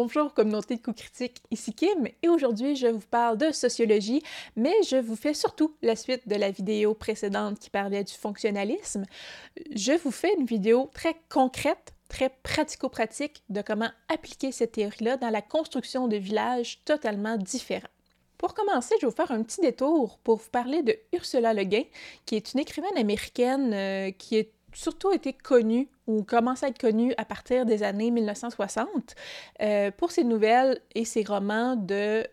Bonjour communauté de coups critiques, ici Kim et aujourd'hui je vous parle de sociologie, mais je vous fais surtout la suite de la vidéo précédente qui parlait du fonctionnalisme. Je vous fais une vidéo très concrète, très pratico-pratique de comment appliquer cette théorie-là dans la construction de villages totalement différents. Pour commencer, je vais vous faire un petit détour pour vous parler de Ursula Le Guin, qui est une écrivaine américaine euh, qui est surtout été connue ou commence à être connue à partir des années 1960 euh, pour ses nouvelles et ses romans de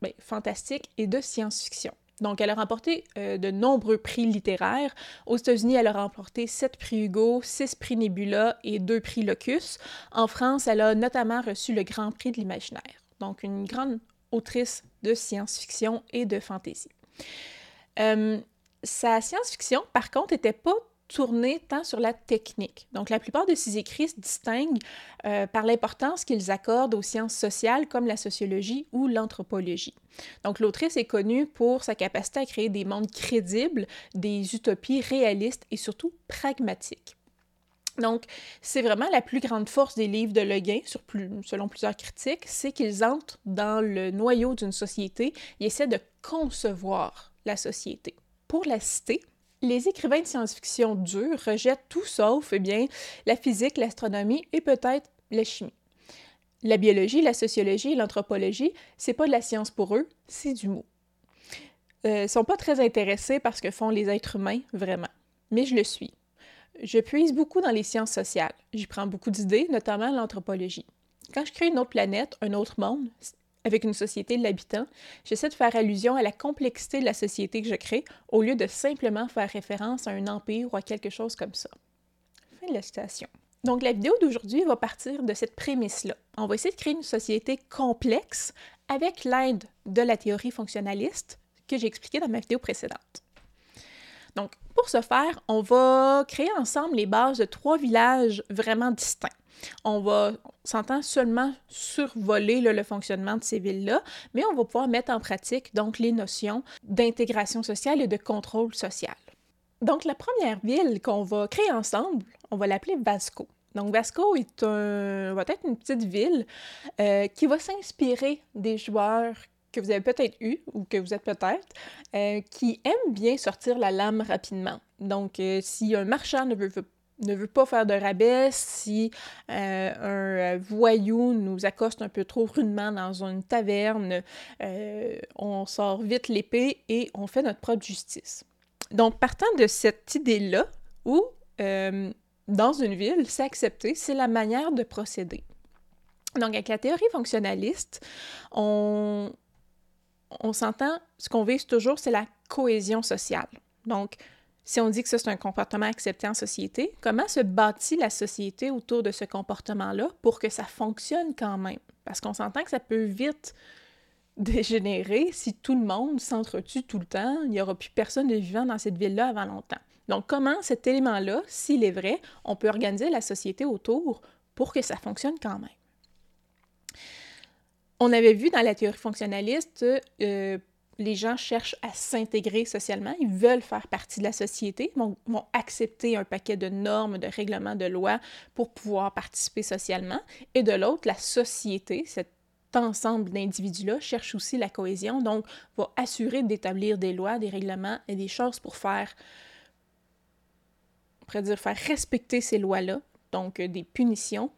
ben, fantastique et de science-fiction. Donc, elle a remporté euh, de nombreux prix littéraires. Aux États-Unis, elle a remporté sept prix Hugo, six prix Nebula et deux prix Locus. En France, elle a notamment reçu le Grand Prix de l'imaginaire. Donc, une grande autrice de science-fiction et de fantasy. Euh, sa science-fiction, par contre, n'était pas tourner tant sur la technique. Donc, la plupart de ses écrits se distinguent euh, par l'importance qu'ils accordent aux sciences sociales comme la sociologie ou l'anthropologie. Donc, l'autrice est connue pour sa capacité à créer des mondes crédibles, des utopies réalistes et surtout pragmatiques. Donc, c'est vraiment la plus grande force des livres de Le Guin, sur selon plusieurs critiques, c'est qu'ils entrent dans le noyau d'une société et essaient de concevoir la société. Pour la citer, les écrivains de science-fiction durs rejettent tout sauf, eh bien, la physique, l'astronomie et peut-être la chimie. La biologie, la sociologie et l'anthropologie, c'est pas de la science pour eux, c'est du mot. Euh, sont pas très intéressés par ce que font les êtres humains, vraiment. Mais je le suis. Je puise beaucoup dans les sciences sociales. J'y prends beaucoup d'idées, notamment l'anthropologie. Quand je crée une autre planète, un autre monde, avec une société de l'habitant, j'essaie de faire allusion à la complexité de la société que je crée au lieu de simplement faire référence à un empire ou à quelque chose comme ça. Fin de la citation. Donc la vidéo d'aujourd'hui va partir de cette prémisse-là. On va essayer de créer une société complexe avec l'aide de la théorie fonctionnaliste que j'ai expliquée dans ma vidéo précédente. Donc, pour ce faire, on va créer ensemble les bases de trois villages vraiment distincts. On va, s'entend seulement survoler le fonctionnement de ces villes-là, mais on va pouvoir mettre en pratique donc les notions d'intégration sociale et de contrôle social. Donc la première ville qu'on va créer ensemble, on va l'appeler Vasco. Donc Vasco est un, va être une petite ville euh, qui va s'inspirer des joueurs que vous avez peut-être eu ou que vous êtes peut-être, euh, qui aiment bien sortir la lame rapidement. Donc, euh, si un marchand ne veut, ne veut pas faire de rabais, si euh, un voyou nous accoste un peu trop rudement dans une taverne, euh, on sort vite l'épée et on fait notre propre justice. Donc, partant de cette idée-là, où euh, dans une ville, c'est accepté, c'est la manière de procéder. Donc, avec la théorie fonctionnaliste, on, on s'entend, ce qu'on vise toujours, c'est la cohésion sociale. Donc, si on dit que ça, c'est un comportement accepté en société, comment se bâtit la société autour de ce comportement-là pour que ça fonctionne quand même? Parce qu'on s'entend que ça peut vite dégénérer si tout le monde s'entretue tout le temps, il n'y aura plus personne de vivant dans cette ville-là avant longtemps. Donc, comment cet élément-là, s'il est vrai, on peut organiser la société autour pour que ça fonctionne quand même? On avait vu dans la théorie fonctionnaliste euh, les gens cherchent à s'intégrer socialement, ils veulent faire partie de la société, vont, accepter un paquet de normes, de règlements, de lois pour pouvoir participer socialement. Et de l'autre, la société, cet ensemble d'individus-là, cherche aussi la cohésion, donc va assurer d'établir des lois, des règlements et des choses pour faire, dire, faire respecter ces lois-là, donc euh, des punitions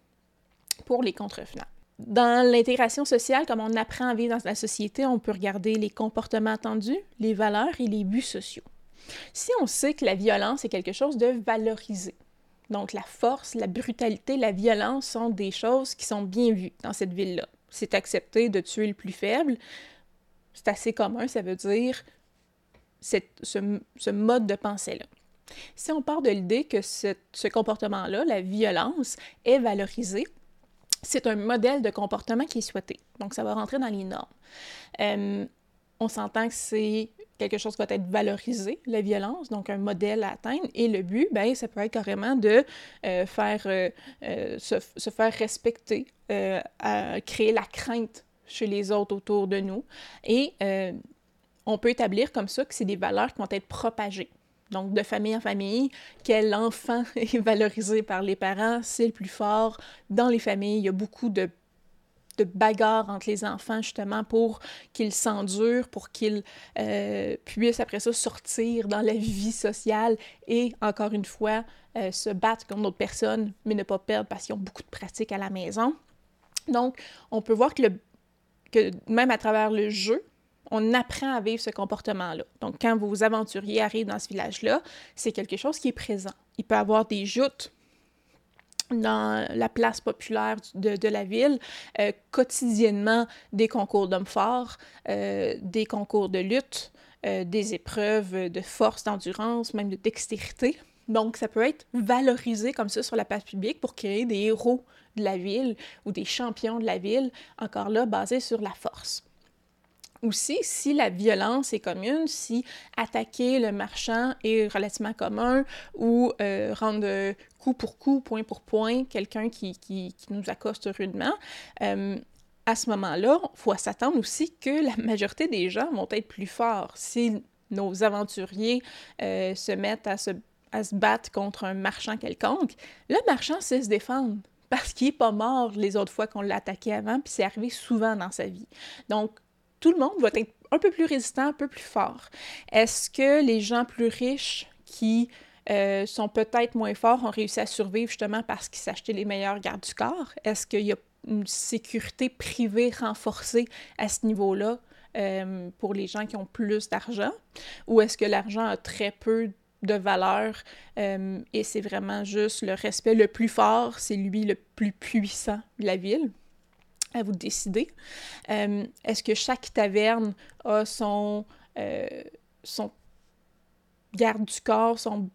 pour les contrevenants. Dans l'intégration sociale, comme on apprend à vivre dans la société, on peut regarder les comportements attendus, les valeurs et les buts sociaux. Si on sait que la violence est quelque chose de valorisé, donc la force, la brutalité, la violence sont des choses qui sont bien vues dans cette ville-là. C'est accepté de tuer le plus faible. C'est assez commun, ça veut dire ce, mode de pensée-là. Si on part de l'idée que ce, ce comportement-là, la violence, est valorisé, c'est un modèle de comportement qui est souhaité. Donc, ça va rentrer dans les normes. Euh, on s'entend que c'est quelque chose qui va être valorisé, la violence, donc un modèle à atteindre. Et le but, ben, ça peut être carrément de euh, faire, euh, se, faire respecter, créer la crainte chez les autres autour de nous. Et on peut établir comme ça que c'est des valeurs qui vont être propagées. Donc, de famille en famille, quel enfant est valorisé par les parents, c'est le plus fort. Dans les familles, il y a beaucoup de, de bagarre entre les enfants, justement, pour qu'ils s'endurent, pour qu'ils euh, puissent après ça sortir dans la vie sociale et, encore une fois, euh, se battre contre d'autres personnes, mais ne pas perdre parce qu'ils ont beaucoup de pratiques à la maison. Donc, on peut voir que même à travers le jeu, on apprend à vivre ce comportement-là. Donc, quand vos aventuriers arrivent dans ce village-là, c'est quelque chose qui est présent. Il peut y avoir des joutes dans la place populaire de, la ville, euh, quotidiennement des concours d'hommes forts, euh, des concours de lutte, euh, des épreuves de force, d'endurance, même de dextérité. Donc, ça peut être valorisé comme ça sur la place publique pour créer des héros de la ville ou des champions de la ville, encore là, basés sur la force aussi, si la violence est commune, si attaquer le marchand est relativement commun ou euh, rendre coup pour coup, point pour point, quelqu'un qui, qui, nous accoste rudement, euh, à ce moment-là, il faut s'attendre aussi que la majorité des gens vont être plus forts. Si nos aventuriers euh, se mettent à se, à se battre contre un marchand quelconque, le marchand sait se défendre parce qu'il n'est pas mort les autres fois qu'on l'a attaqué avant, puis c'est arrivé souvent dans sa vie. Donc, tout le monde va être un peu plus résistant, un peu plus fort. Est-ce que les gens plus riches qui euh, sont peut-être moins forts ont réussi à survivre justement parce qu'ils s'achetaient les meilleurs gardes du corps? Est-ce qu'il y a une sécurité privée renforcée à ce niveau-là euh, pour les gens qui ont plus d'argent? Ou est-ce que l'argent a très peu de valeur euh, et c'est vraiment juste le respect le plus fort, c'est lui le plus puissant de la ville? À vous décider. Euh, est-ce que chaque taverne a son, euh, son garde du corps, son,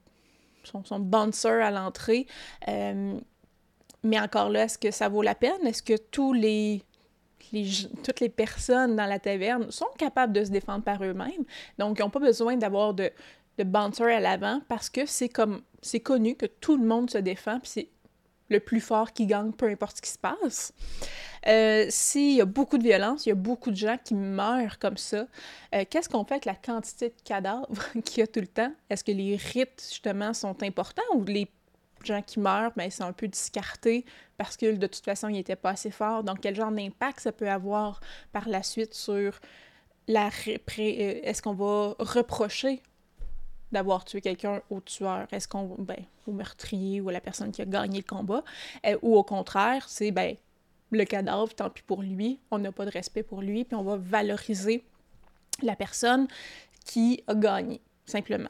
son, bouncer à l'entrée? Euh, mais encore là, est-ce que ça vaut la peine? Est-ce que tous les, toutes les personnes dans la taverne sont capables de se défendre par eux-mêmes? Donc, ils n'ont pas besoin d'avoir de, de bouncer à l'avant parce que c'est comme c'est connu que tout le monde se défend, le plus fort qui gagne, peu importe ce qui se passe. Euh, S'il y a beaucoup de violence, il y a beaucoup de gens qui meurent comme ça, euh, qu'est-ce qu'on fait avec la quantité de cadavres qu'il y a tout le temps? Est-ce que les rites, justement, sont importants ou les gens qui meurent, ben, sont un peu discartés parce que de toute façon, ils n'étaient pas assez forts? Donc, quel genre d'impact ça peut avoir par la suite sur la... Euh, est-ce qu'on va reprocher d'avoir tué quelqu'un au tueur? Est-ce qu'on, ben, au meurtrier ou à la personne qui a gagné le combat? Euh, ou au contraire, c'est, ben, le cadavre, tant pis pour lui, on n'a pas de respect pour lui, puis on va valoriser la personne qui a gagné, simplement.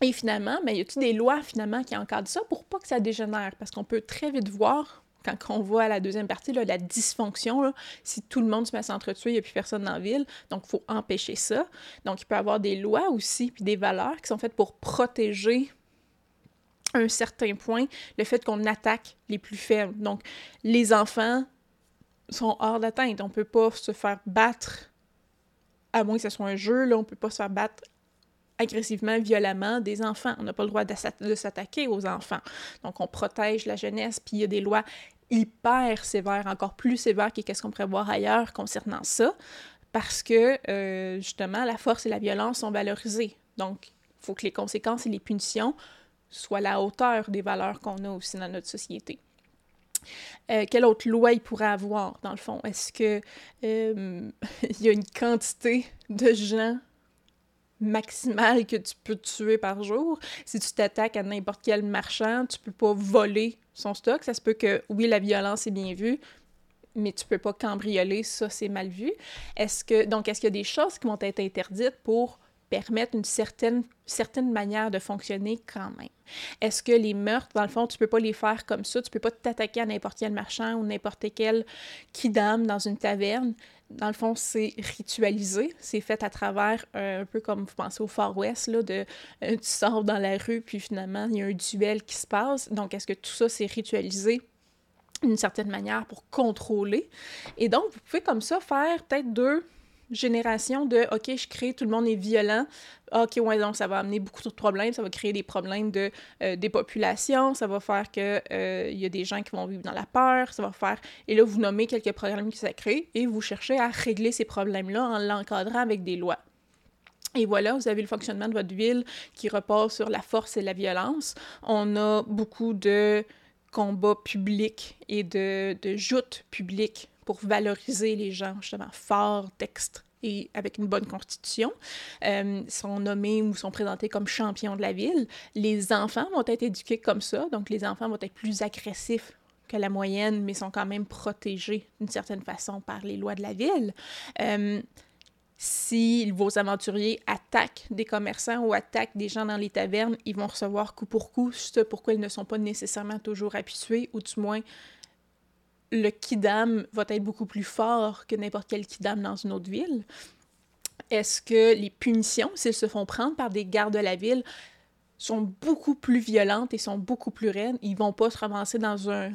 Et finalement, ben, y a-t-il des lois, finalement, qui encadrent ça pour pas que ça dégénère? Parce qu'on peut très vite voir quand on voit à la deuxième partie, là, la dysfonction, si tout le monde se met à s'entretuer, il n'y a plus personne dans la ville. Donc, il faut empêcher ça. Donc, il peut y avoir des lois aussi, puis des valeurs qui sont faites pour protéger un certain point le fait qu'on attaque les plus faibles. Donc, les enfants sont hors d'atteinte. On ne peut pas se faire battre, à moins que ce soit un jeu, là, on ne peut pas se faire battre agressivement, violemment des enfants. On n'a pas le droit de s'attaquer aux enfants. Donc, on protège la jeunesse, puis il y a des lois hyper sévère, encore plus sévère que ce qu'on pourrait voir ailleurs concernant ça, parce que euh, justement, la force et la violence sont valorisées. Donc, il faut que les conséquences et les punitions soient à la hauteur des valeurs qu'on a aussi dans notre société. Euh, quelle autre loi il pourrait avoir, dans le fond? Est-ce que euh, il y a une quantité de gens maximale que tu peux tuer par jour. Si tu t'attaques à n'importe quel marchand, tu peux pas voler son stock. Ça se peut que, oui, la violence est bien vue, mais tu peux pas cambrioler, ça c'est mal vu. Est-ce que donc est-ce qu'il y a des choses qui vont être interdites pour permettre une certaine, certaine manière de fonctionner quand même? Est-ce que les meurtres, dans le fond, tu peux pas les faire comme ça, tu peux pas t'attaquer à n'importe quel marchand ou n'importe quel kidam dans une taverne. Dans le fond, c'est ritualisé, c'est fait à travers euh, un peu comme vous pensez au Far West, là, de euh, tu sors dans la rue, puis finalement, il y a un duel qui se passe. Donc, est-ce que tout ça, c'est ritualisé d'une certaine manière pour contrôler? Et donc, vous pouvez comme ça faire peut-être deux génération de OK, je crée, tout le monde est violent. OK, ouais, donc ça va amener beaucoup de problèmes, ça va créer des problèmes de euh, dépopulation, ça va faire que euh, il y a des gens qui vont vivre dans la peur, ça va faire et là vous nommez quelques problèmes qui ça crée et vous cherchez à régler ces problèmes-là en l'encadrant avec des lois. Et voilà, vous avez le fonctionnement de votre ville qui repose sur la force et la violence. On a beaucoup de combats publics et de, de joutes publiques pour valoriser les gens justement forts, dextres et avec une bonne constitution, euh, sont nommés ou sont présentés comme champions de la ville. Les enfants vont être éduqués comme ça, donc les enfants vont être plus agressifs que la moyenne, mais sont quand même protégés d'une certaine façon par les lois de la ville. Euh, si vos aventuriers attaquent des commerçants ou attaquent des gens dans les tavernes, ils vont recevoir coup pour coup, ce pourquoi ils ne sont pas nécessairement toujours habitués, ou du moins le kidam va être beaucoup plus fort que n'importe quel kidam dans une autre ville. Est-ce que les punitions, s'ils se font prendre par des gardes de la ville, sont beaucoup plus violentes et sont beaucoup plus raides? Ils vont pas se ramasser dans un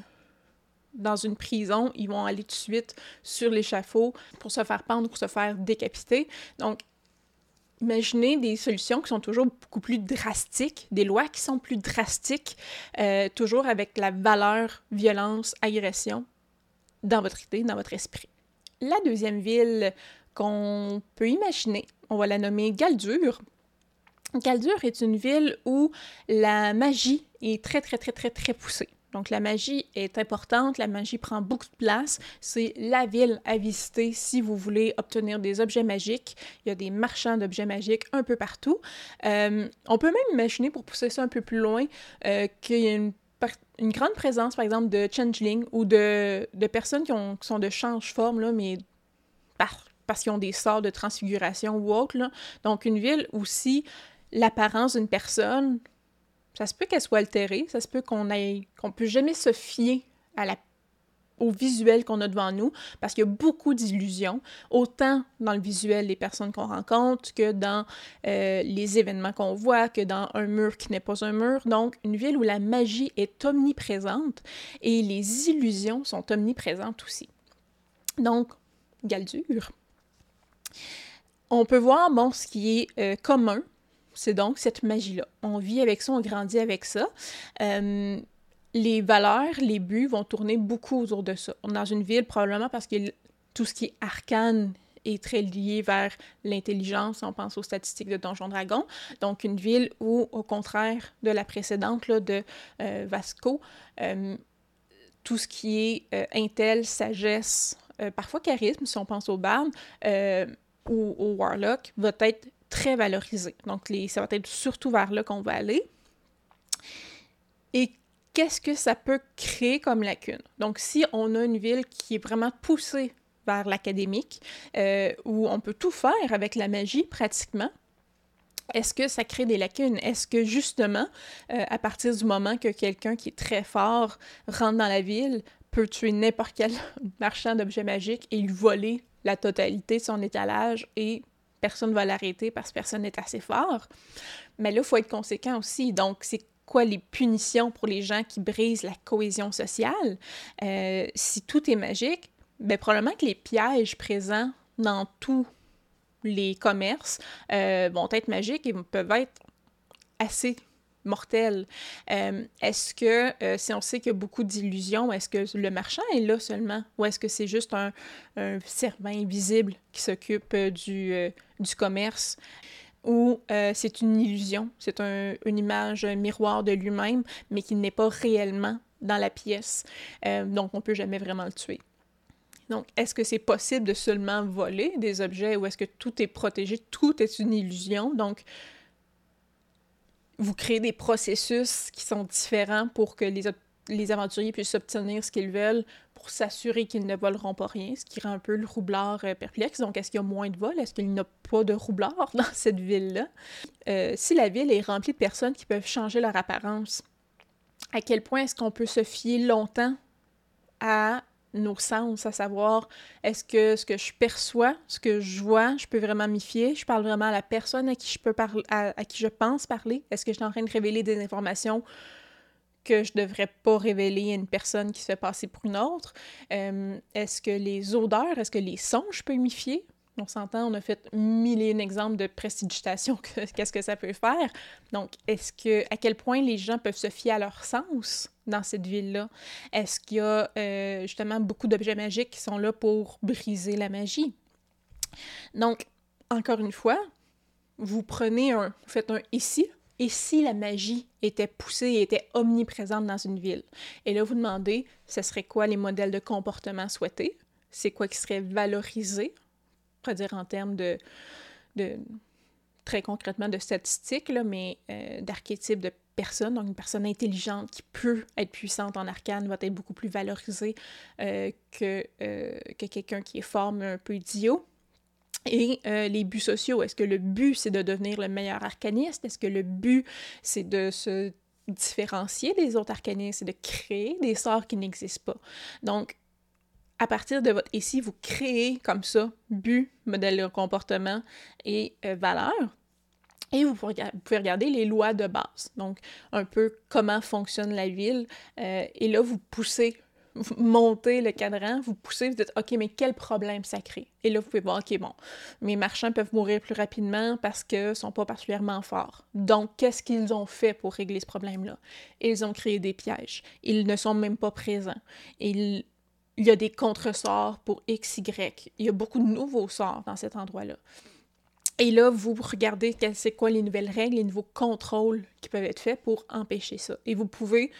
dans une prison, ils vont aller tout de suite sur l'échafaud pour se faire pendre, pour se faire décapiter. Donc, imaginez des solutions qui sont toujours beaucoup plus drastiques, des lois qui sont plus drastiques, euh, toujours avec la valeur violence, agression dans votre idée, dans votre esprit. La deuxième ville qu'on peut imaginer, on va la nommer Galdur. Galdur est une ville où la magie est très, très, très, très, très poussée. Donc la magie est importante, la magie prend beaucoup de place. C'est la ville à visiter si vous voulez obtenir des objets magiques. Il y a des marchands d'objets magiques un peu partout. Euh, on peut même imaginer, pour pousser ça un peu plus loin, euh, qu'il y a une, grande présence, par exemple, de changeling ou de, personnes qui, sont de change-forme, mais parce qu'ils ont des sorts de transfiguration ou autre. Donc une ville où si l'apparence d'une personne ça se peut qu'elle soit altérée, ça se peut qu'on ait qu'on peut jamais se fier à la au visuel qu'on a devant nous, parce qu'il y a beaucoup d'illusions, autant dans le visuel des personnes qu'on rencontre que dans euh, les événements qu'on voit, que dans un mur qui n'est pas un mur. Donc, une ville où la magie est omniprésente et les illusions sont omniprésentes aussi. Donc, Galdur. On peut voir, bon, ce qui est euh, commun c'est donc cette magie-là. On vit avec ça, on grandit avec ça. Euh, les valeurs, les buts vont tourner beaucoup autour de ça. Dans une ville, probablement parce que tout ce qui est arcane est très lié vers l'intelligence, on pense aux statistiques de Donjon Dragon. Donc, une ville où, au contraire de la précédente, là, de euh, Vasco, euh, tout ce qui est intel, sagesse, parfois charisme, si on pense au barn, ou au warlock, va être très valorisé. Donc, ça va être surtout vers là qu'on va aller. Et qu'est-ce que ça peut créer comme lacune? Donc, si on a une ville qui est vraiment poussée vers l'académique, euh, où on peut tout faire avec la magie pratiquement, est-ce que ça crée des lacunes? Est-ce que justement, euh, à partir du moment que quelqu'un qui est très fort rentre dans la ville, peut tuer n'importe quel marchand d'objets magiques et lui voler la totalité de son étalage et personne ne va l'arrêter parce que personne n'est assez fort? Mais là, il faut être conséquent aussi. Donc, c'est quoi les punitions pour les gens qui brisent la cohésion sociale? Euh, si tout est magique, bien, probablement que les pièges présents dans tous les commerces euh, vont être magiques et peuvent être assez mortels. Euh, est-ce que, si on sait qu'il y a beaucoup d'illusions, est-ce que le marchand est là seulement ou est-ce que c'est juste un, un servant invisible qui s'occupe du commerce? Où euh, c'est une illusion, c'est une image, un miroir de lui-même, mais qui n'est pas réellement dans la pièce. Euh, donc, on ne peut jamais vraiment le tuer. Donc, est-ce que c'est possible de seulement voler des objets ou est-ce que tout est protégé? Tout est une illusion. Donc, vous créez des processus qui sont différents pour que les, les aventuriers puissent obtenir ce qu'ils veulent pour s'assurer qu'ils ne voleront pas rien, ce qui rend un peu le roublard euh, perplexe. Donc, est-ce qu'il y a moins de vols? Est-ce qu'il n'y a pas de roublard dans cette ville-là? Euh, si la ville est remplie de personnes qui peuvent changer leur apparence, à quel point est-ce qu'on peut se fier longtemps à nos sens, à savoir est-ce que ce que je perçois, ce que je vois, je peux vraiment m'y fier, je parle vraiment à la personne à qui je peux à qui je pense parler, est-ce que je suis en train de révéler des informations que je devrais pas révéler à une personne qui se fait passer pour une autre? Euh, est-ce que les odeurs, est-ce que les sons, je peux m'y fier? On s'entend, on a fait mille et un exemples de prestidigitation, qu'est-ce que ça peut faire. Donc, est-ce que, à quel point les gens peuvent se fier à leur sens dans cette ville-là? Est-ce qu'il y a euh, justement beaucoup d'objets magiques qui sont là pour briser la magie? Donc, encore une fois, vous prenez un, vous faites un ici, et si la magie était poussée et était omniprésente dans une ville? Et là, vous demandez, ce serait quoi les modèles de comportement souhaités? c'est quoi qui serait valorisé, on dire en termes de, très concrètement de statistiques, là, mais euh, d'archétypes de personnes. Donc, une personne intelligente qui peut être puissante en arcane va être beaucoup plus valorisée euh, que, euh, que quelqu'un qui est fort mais un peu idiot. Et les buts sociaux, est-ce que le but c'est de devenir le meilleur arcaniste? Est-ce que le but c'est de se différencier des autres arcanistes? Et de créer des sorts qui n'existent pas? Donc, à partir de votre ici, vous créez comme ça but, modèle de comportement et euh, valeur. Et vous pouvez, regarder les lois de base, donc un peu comment fonctionne la ville. Euh, et là, vous poussez, vous montez le cadran, vous poussez, vous dites, OK, mais quel problème ça crée? Et là, vous pouvez voir, OK, bon, mes marchands peuvent mourir plus rapidement parce qu'ils ne sont pas particulièrement forts. Donc, qu'est-ce qu'ils ont fait pour régler ce problème-là? Ils ont créé des pièges. Ils ne sont même pas présents. Il y a des contresorts pour X, Y. Il y a beaucoup de nouveaux sorts dans cet endroit-là. Et là, vous regardez c'est quoi les nouvelles règles, les nouveaux contrôles qui peuvent être faits pour empêcher ça. Et vous pouvez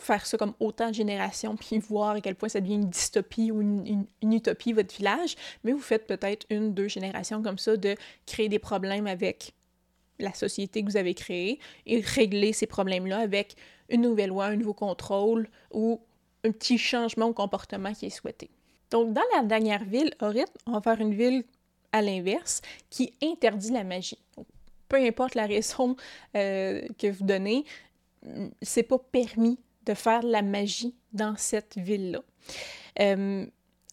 faire ça comme autant de générations, puis voir à quel point ça devient une dystopie ou une, utopie, votre village, mais vous faites peut-être une, deux générations comme ça de créer des problèmes avec la société que vous avez créée et régler ces problèmes-là avec une nouvelle loi, un nouveau contrôle ou un petit changement au comportement qui est souhaité. Donc, dans la dernière ville, Orit, on va faire une ville à l'inverse qui interdit la magie. peu importe la raison euh, que vous donnez, c'est pas permis de faire la magie dans cette ville-là. Euh,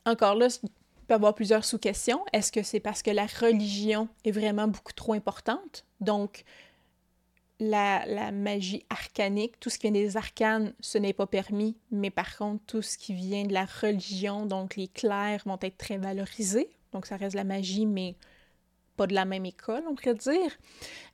encore là, il peut y avoir plusieurs sous-questions. Est-ce que c'est parce que la religion est vraiment beaucoup trop importante? Donc, la, magie arcanique, tout ce qui vient des arcanes, ce n'est pas permis, mais par contre, tout ce qui vient de la religion, donc les clercs vont être très valorisés. Donc ça reste la magie, mais pas de la même école, on pourrait dire.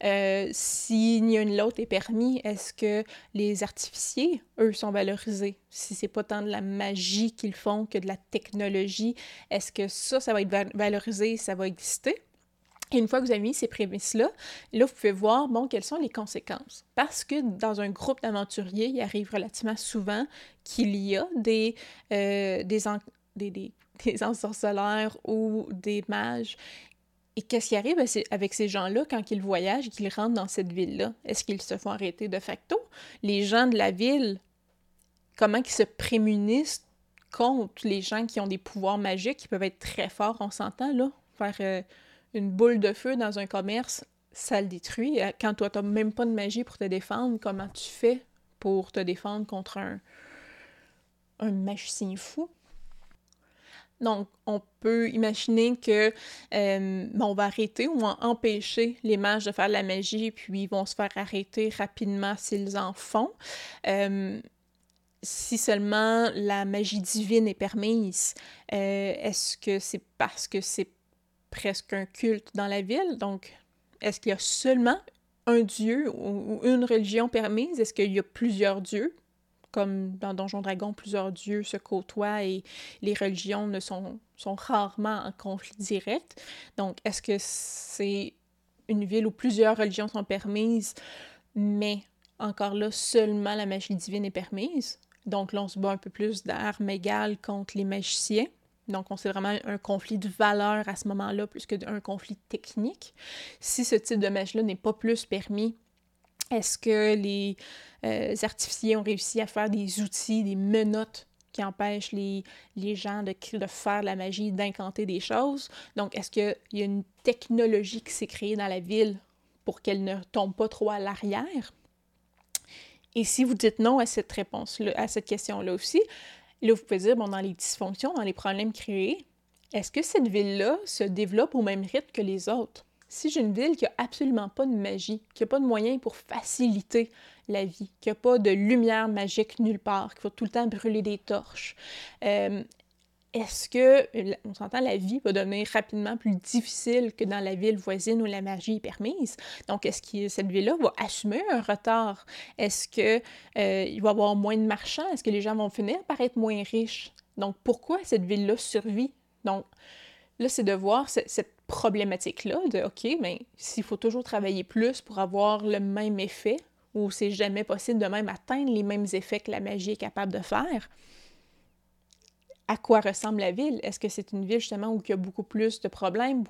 Euh, si ni une l'autre est permis, est-ce que les artificiers, eux, sont valorisés? Si c'est pas tant de la magie qu'ils font que de la technologie, est-ce que ça, ça va être valorisé, ça va exister? Et une fois que vous avez mis ces prémices-là, là, vous pouvez voir, bon, quelles sont les conséquences. Parce que dans un groupe d'aventuriers, il arrive relativement souvent qu'il y a des, euh, des, des, ou des mages et qu'est-ce qui arrive avec ces gens-là quand ils voyagent et qu'ils rentrent dans cette ville-là? Est-ce qu'ils se font arrêter de facto? Les gens de la ville, comment ils se prémunissent contre les gens qui ont des pouvoirs magiques qui peuvent être très forts, on s'entend, là? Faire euh, une boule de feu dans un commerce, ça le détruit. Euh, quand toi, tu n'as même pas de magie pour te défendre, comment tu fais pour te défendre contre un, un magicien fou? Donc, on peut imaginer que euh, on va arrêter ou empêcher les mages de faire de la magie, puis ils vont se faire arrêter rapidement s'ils en font. Euh, si seulement la magie divine est permise, est-ce que c'est parce que c'est presque un culte dans la ville? Donc, est-ce qu'il y a seulement un dieu ou une religion permise? Est-ce qu'il y a plusieurs dieux? Comme dans Donjon Dragon, plusieurs dieux se côtoient et les religions ne sont, sont rarement en conflit direct. Donc, est-ce que c'est une ville où plusieurs religions sont permises, mais encore là, seulement la magie divine est permise? Donc là, on se bat un peu plus d'armes égales contre les magiciens. Donc, on sait vraiment un conflit de valeur à ce moment-là plus qu'un conflit technique. Si ce type de magie-là n'est pas plus permis, est-ce que les euh, artificiers ont réussi à faire des outils, des menottes qui empêchent les, gens de, de faire la magie, d'incanter des choses? Donc, est-ce qu'il y a une technologie qui s'est créée dans la ville pour qu'elle ne tombe pas trop à l'arrière? Et si vous dites non à cette réponse-là, à cette question-là aussi, là, vous pouvez dire, bon, dans les dysfonctions, dans les problèmes créés, est-ce que cette ville-là se développe au même rythme que les autres? Si j'ai une ville qui n'a absolument pas de magie, qui n'a pas de moyens pour faciliter la vie, qui n'a pas de lumière magique nulle part, qui faut tout le temps brûler des torches, euh, est-ce que, on s'entend, la vie va devenir rapidement plus difficile que dans la ville voisine où la magie est permise? Donc, est-ce que cette ville-là va assumer un retard? Est-ce qu'il euh, va y avoir moins de marchands? Est-ce que les gens vont finir par être moins riches? Donc, pourquoi cette ville-là survit? Donc, là, c'est de voir cette problématique-là de, OK, mais s'il faut toujours travailler plus pour avoir le même effet, ou c'est jamais possible de même atteindre les mêmes effets que la magie est capable de faire, à quoi ressemble la ville? Est-ce que c'est une ville justement où il y a beaucoup plus de problèmes,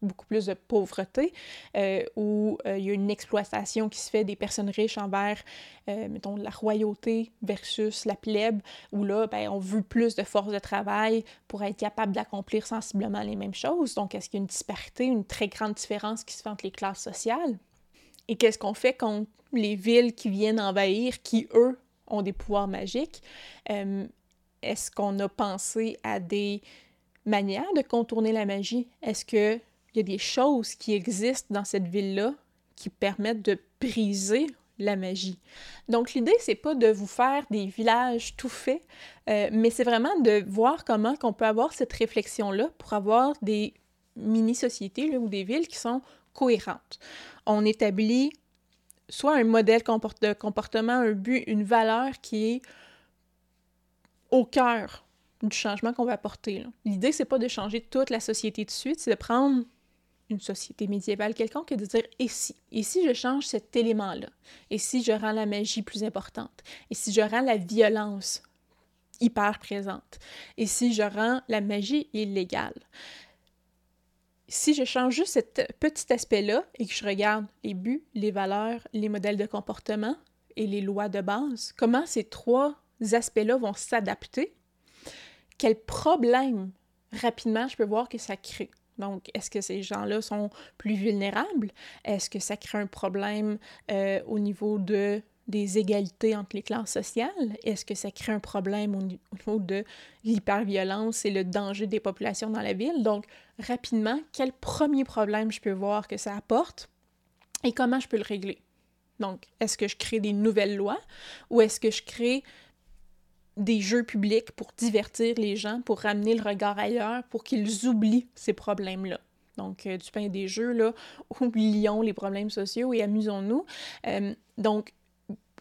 beaucoup plus, de pauvreté, euh, où euh, il y a une exploitation qui se fait des personnes riches envers, euh, mettons, la royauté versus la plèbe, où là, ben, on veut plus de force de travail pour être capable d'accomplir sensiblement les mêmes choses? Donc, est-ce qu'il y a une disparité, une très grande différence qui se fait entre les classes sociales? Et qu'est-ce qu'on fait contre les villes qui viennent envahir, qui, eux, ont des pouvoirs magiques? Est-ce qu'on a pensé à des manières de contourner la magie? Est-ce qu'il y a des choses qui existent dans cette ville-là qui permettent de briser la magie? Donc l'idée c'est pas de vous faire des villages tout faits, euh, mais c'est vraiment de voir comment qu'on peut avoir cette réflexion là pour avoir des mini sociétés ou des villes qui sont cohérentes. On établit soit un modèle de comportement, un but, une valeur qui est au cœur du changement qu'on va apporter. L'idée, c'est pas de changer toute la société de suite, c'est de prendre une société médiévale quelconque et de dire et si? Et si je change cet élément-là? Et si je rends la magie plus importante? Et si je rends la violence hyper présente? Et si je rends la magie illégale? Si je change juste cet petit aspect-là et que je regarde les buts, les valeurs, les modèles de comportement et les lois de base, comment ces trois aspects-là vont s'adapter, quel problème rapidement je peux voir que ça crée? Donc, est-ce que ces gens-là sont plus vulnérables? Est-ce que ça crée un problème euh, au niveau de, des égalités entre les classes sociales? Est-ce que ça crée un problème au, niveau de l'hyperviolence et le danger des populations dans la ville? Donc, rapidement, quel premier problème je peux voir que ça apporte et comment je peux le régler? Donc, est-ce que je crée des nouvelles lois ou est-ce que je crée des jeux publics pour divertir les gens, pour ramener le regard ailleurs, pour qu'ils oublient ces problèmes-là. Donc, euh, du pain et des jeux, là, oublions les problèmes sociaux et amusons-nous. Euh, donc,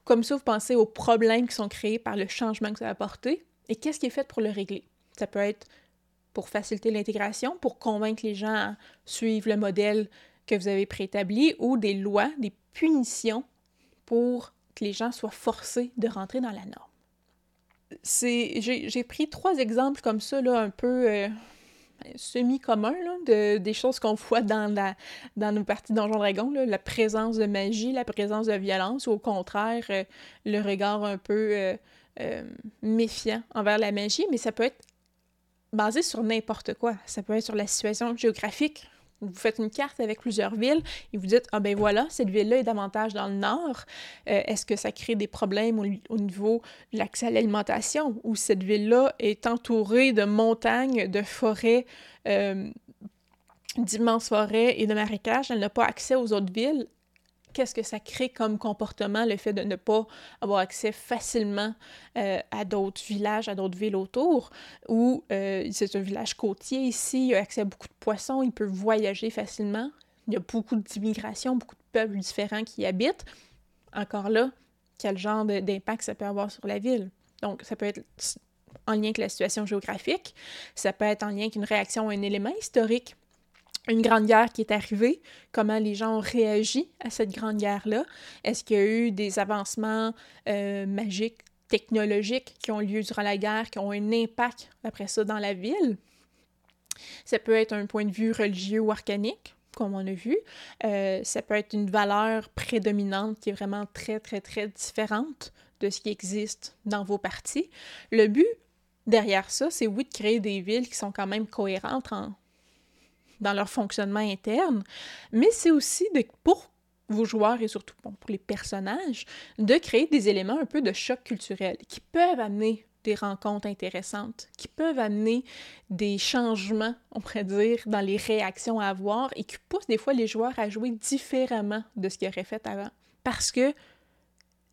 comme ça, vous pensez aux problèmes qui sont créés par le changement que ça a apporté et qu'est-ce qui est fait pour le régler? Ça peut être pour faciliter l'intégration, pour convaincre les gens à suivre le modèle que vous avez préétabli ou des lois, des punitions pour que les gens soient forcés de rentrer dans la norme c'est j'ai pris trois exemples comme ça, là, un peu euh, semi-communs, de, des choses qu'on voit dans, la, dans nos parties Donjon Dragon, là, la présence de magie, la présence de violence, ou au contraire, euh, le regard un peu euh, méfiant envers la magie, mais ça peut être basé sur n'importe quoi. Ça peut être sur la situation géographique vous faites une carte avec plusieurs villes et vous dites, ah ben voilà, cette ville-là est davantage dans le nord. Euh, est-ce que ça crée des problèmes au, niveau de l'accès à l'alimentation ou cette ville-là est entourée de montagnes, de forêts, euh, d'immenses forêts et de marécages, elle n'a pas accès aux autres villes? Qu'est-ce que ça crée comme comportement, le fait de ne pas avoir accès facilement euh, à d'autres villages, à d'autres villes autour, ou euh, c'est un village côtier ici, il a accès à beaucoup de poissons, il peut voyager facilement, il y a beaucoup d'immigration, beaucoup de peuples différents qui y habitent. Encore là, quel genre d'impact ça peut avoir sur la ville? Donc, ça peut être en lien avec la situation géographique, ça peut être en lien avec une réaction à un élément historique une grande guerre qui est arrivée, comment les gens ont réagi à cette grande guerre-là? Est-ce qu'il y a eu des avancements euh, magiques, technologiques qui ont lieu durant la guerre, qui ont un impact après ça dans la ville? Ça peut être un point de vue religieux ou arcanique, comme on a vu. Euh, ça peut être une valeur prédominante qui est vraiment très, très, très différente de ce qui existe dans vos parties. Le but derrière ça, c'est oui de créer des villes qui sont quand même cohérentes en, dans leur fonctionnement interne, mais c'est aussi pour vos joueurs et surtout pour les personnages, de créer des éléments un peu de choc culturel qui peuvent amener des rencontres intéressantes, qui peuvent amener des changements, on pourrait dire, dans les réactions à avoir et qui poussent des fois les joueurs à jouer différemment de ce qu'ils auraient fait avant. Parce que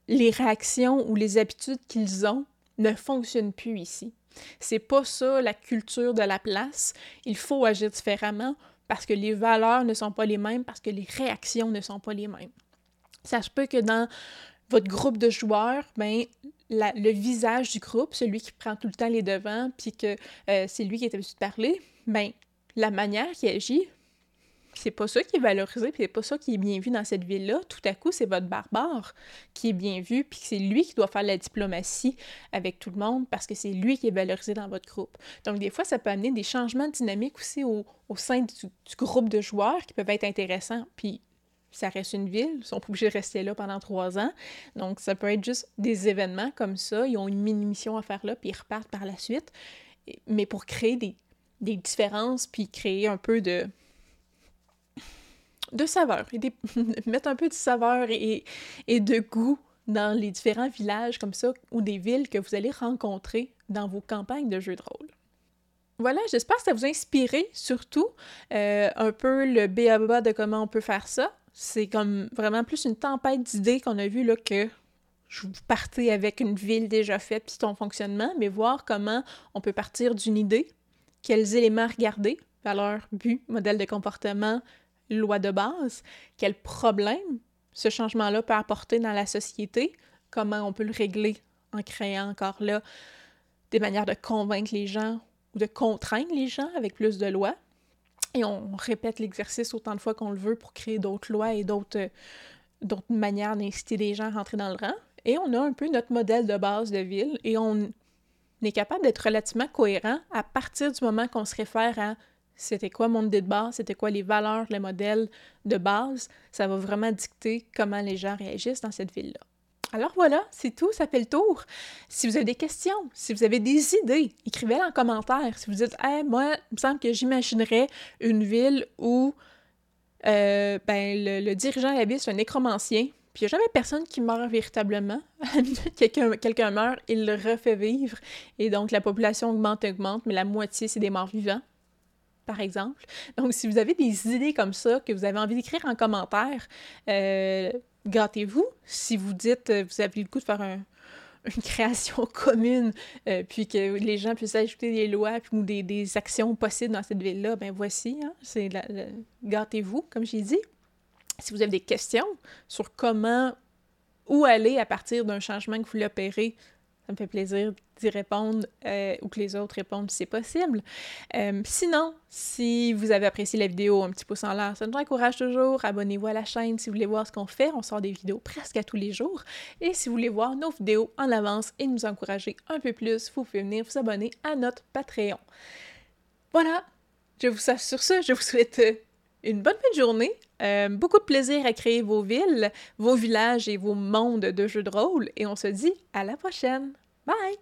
les réactions ou les habitudes qu'ils ont ne fonctionnent plus ici. C'est pas ça la culture de la place. Il faut agir différemment parce que les valeurs ne sont pas les mêmes, parce que les réactions ne sont pas les mêmes. Ça se peut que dans votre groupe de joueurs, ben, le visage du groupe, celui qui prend tout le temps les devants, puis que euh, c'est lui qui est habitué de parler, ben, la manière qu'il agit c'est pas ça qui est valorisé, puis c'est pas ça qui est bien vu dans cette ville-là, tout à coup, c'est votre barbare qui est bien vu, puis c'est lui qui doit faire la diplomatie avec tout le monde parce que c'est lui qui est valorisé dans votre groupe. Donc, des fois, ça peut amener des changements dynamiques aussi au, sein du, groupe de joueurs qui peuvent être intéressants. Puis, ça reste une ville, ils sont obligés de rester là pendant trois ans. Donc, ça peut être juste des événements comme ça. Ils ont une mini-mission à faire là, puis ils repartent par la suite. Mais pour créer des différences, puis créer un peu de, de saveur, et mettre un peu de saveur et, de goût dans les différents villages comme ça ou des villes que vous allez rencontrer dans vos campagnes de jeux de rôle. Voilà, j'espère que ça vous a inspiré surtout euh, un peu le béaba de comment on peut faire ça. C'est comme vraiment plus une tempête d'idées qu'on a vu là que je vous partez avec une ville déjà faite puis son fonctionnement, mais voir comment on peut partir d'une idée, quels éléments regarder, valeur, but, modèle de comportement, loi de base, quel problème ce changement-là peut apporter dans la société, comment on peut le régler en créant encore là des manières de convaincre les gens ou de contraindre les gens avec plus de lois. Et on répète l'exercice autant de fois qu'on le veut pour créer d'autres lois et d'autres, d'autres manières d'inciter les gens à rentrer dans le rang. Et on a un peu notre modèle de base de ville et on est capable d'être relativement cohérent à partir du moment qu'on se réfère à c'était quoi mon idée de base, c'était quoi les valeurs, les modèles de base? Ça va vraiment dicter comment les gens réagissent dans cette ville-là. Alors voilà, c'est tout, ça fait le tour. Si vous avez des questions, si vous avez des idées, écrivez-les en commentaire. Si vous dites, hey, moi, il me semble que j'imaginerais une ville où euh, ben, le, dirigeant la ville, c'est un nécromancien, puis il n'y a jamais personne qui meurt véritablement. quelqu'un, quelqu'un meurt, il le refait vivre, et donc la population augmente, augmente, mais la moitié, c'est des morts vivants exemple. Donc, si vous avez des idées comme ça que vous avez envie d'écrire en commentaire, euh, gâtez-vous. Si vous dites, euh, vous avez le coup de faire une création commune, euh, puis que les gens puissent ajouter des lois ou des, actions possibles dans cette ville-là, ben voici, hein, c'est gâtez-vous, comme j'ai dit. Si vous avez des questions sur comment, où aller à partir d'un changement que vous voulez opérer ça me fait plaisir d'y répondre euh, ou que les autres répondent si c'est possible. Euh, sinon, si vous avez apprécié la vidéo, un petit pouce en l'air, ça nous encourage toujours. Abonnez-vous à la chaîne si vous voulez voir ce qu'on fait. On sort des vidéos presque à tous les jours. Et si vous voulez voir nos vidéos en avance et nous encourager un peu plus, vous pouvez venir vous abonner à notre Patreon. Voilà, je vous sur ce, je vous souhaite euh, une bonne fin de journée. beaucoup de plaisir à créer vos villes, vos villages et vos mondes de jeux de rôle. Et on se dit à la prochaine. Bye!